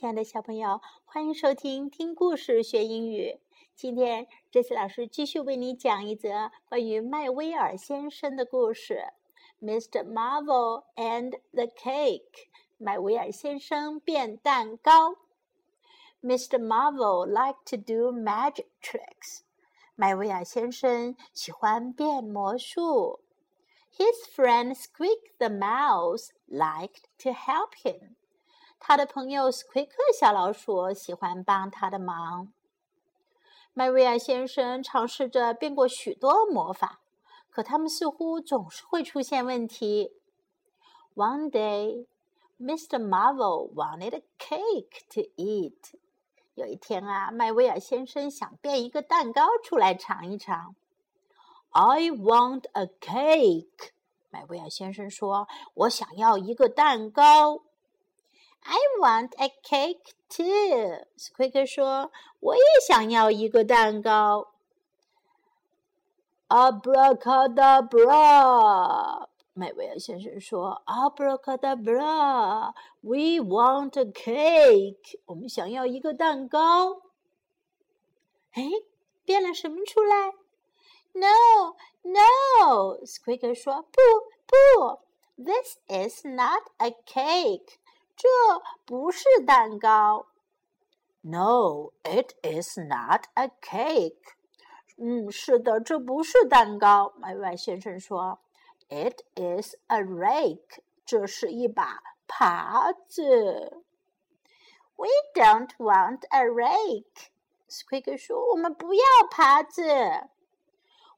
亲爱的小朋友，欢迎收听听故事学英语。今天，这次老师继续为你讲一则关于麦威尔先生的故事，《Mr. Marvel and the Cake》。麦威尔先生变蛋糕。Mr. Marvel liked to do magic tricks。麦威尔先生喜欢变魔术。His friend Squeak the Mouse liked to help him。他的朋友斯奎克小老鼠喜欢帮他的忙。麦维尔先生尝试着变过许多魔法，可他们似乎总是会出现问题。One day, Mr. Marvel wanted a cake to eat。有一天啊，麦威尔先生想变一个蛋糕出来尝一尝。I want a cake。麦威尔先生说：“我想要一个蛋糕。” I want a cake too. 斯奎克说：“我也想要一个蛋糕。” Abracadabra，麦维尔先生说：“Abracadabra, we want a cake。”我们想要一个蛋糕。哎，变了什么出来？No, no，斯奎克说：“不，不，This is not a cake。” 这不是蛋糕。No, it is not a cake. 嗯，是的，这不是蛋糕。麦外先生说：“It is a rake. 这是一把耙子。” We don't want a rake. Squeaky 说：“我们不要耙子。”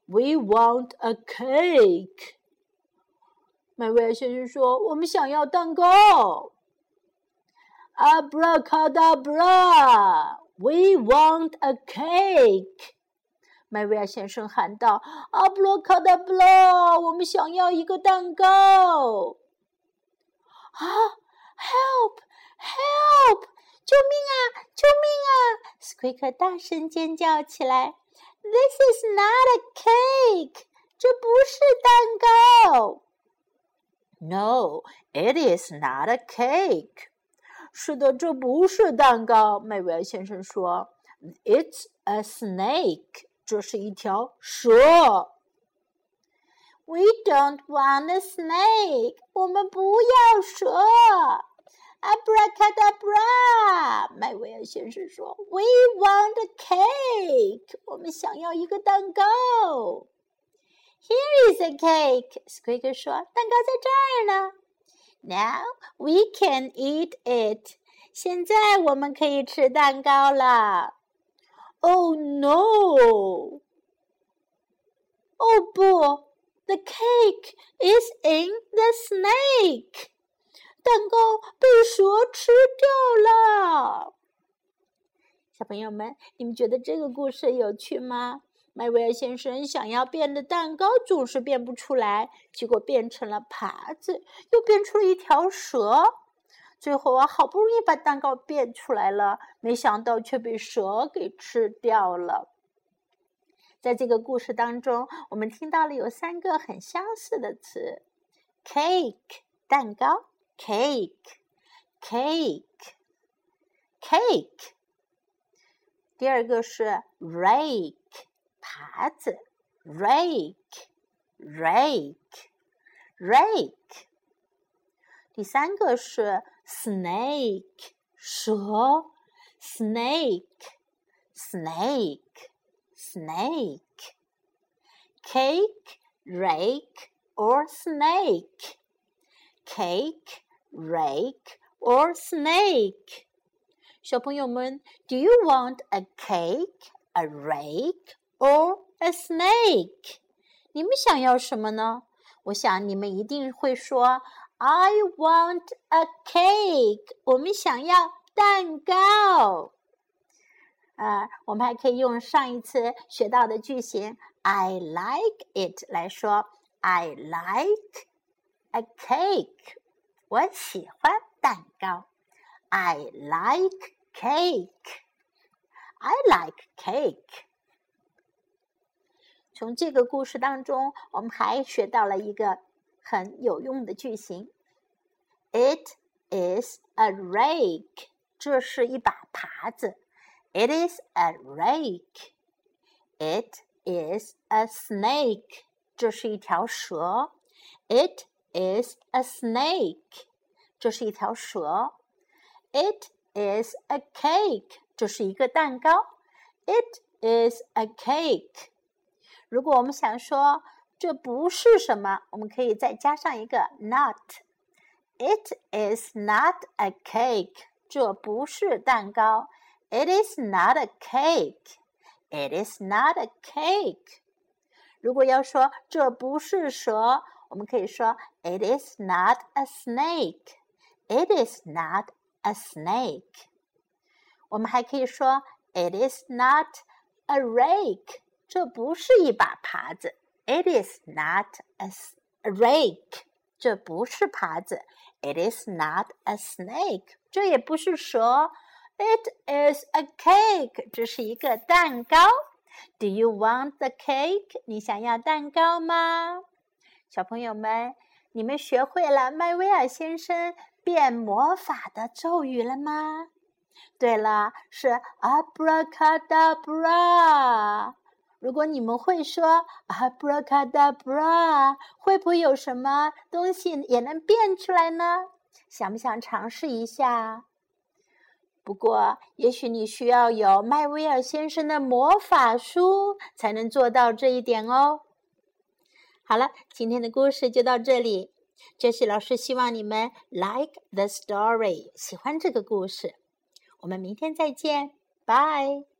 We want a cake. 麦外先生说：“我们想要蛋糕。” Abracadabra! We want a cake! 麦维尔先生喊道：“Abracadabra！我们想要一个蛋糕！”啊！Help! Help! 救命啊！救命啊！Squeak 大声尖叫起来：“This is not a cake！这不是蛋糕。” No, it is not a cake. 是的，这不是蛋糕。麦维尔先生说：“It's a snake。”这是一条蛇。We don't want a snake。我们不要蛇。Abracadabra！麦维尔先生说：“We want a cake。”我们想要一个蛋糕。Here is a cake。Squeak 说：“蛋糕在这儿呢。” Now we can eat it. 现在我们可以吃蛋糕了。Oh no! 哦不，the cake is in the snake. 蛋糕被蛇吃掉了。小朋友们，你们觉得这个故事有趣吗？ 麦维尔先生想要变的蛋糕总是变不出来，结果变成了耙子，又变出了一条蛇。最后啊，好不容易把蛋糕变出来了，没想到却被蛇给吃掉了。在这个故事当中，我们听到了有三个很相似的词：cake 蛋糕，cake，cake，cake。第二个是 rake。耙子，rake，rake，rake。第三个是 snake，蛇，snake，snake，snake。Cake, rake, or snake. Cake, rake, or snake. 小朋友们，Do you want a cake, a rake, or a snake？你们想要什么呢？我想你们一定会说，I want a cake。我们想要蛋糕。啊，我们还可以用上一次学到的句型 I like it 来说，I like a cake。我喜欢蛋糕。I like cake。I like cake。 从这个故事当中，我们还学到了一个很有用的句型：It is a rake。这是一把耙子。It is a rake. It is a snake. 这是一条蛇。It is a snake. 这是一条蛇。It is a cake. 这是一个蛋糕。It is a cake. 如果我们想说这不是什么，我们可以再加上一个 not。It is not a cake。这不是蛋糕。It is not a cake. It is not a cake. 如果要说这不是蛇，我们可以说 It is not a snake. It is not a snake. 我们还可以说 It is not a rake. 这不是一把耙子。It is not a rake. 这不是耙子。It is not a snake. 这也不是蛇。It is a cake. 这是一个蛋糕。Do you want the cake? 你想要蛋糕吗？小朋友们，你们学会了麦威尔先生变魔法的咒语了吗？对了，是 Abracadabra。如果你们会说 Abracadabra，会不会有什么东西也能变出来呢？想不想尝试一下？不过，也许你需要有麦威尔先生的魔法书才能做到这一点哦。好了，今天的故事就到这里。这是老师希望你们 like the story，喜欢这个故事。我们明天再见，拜。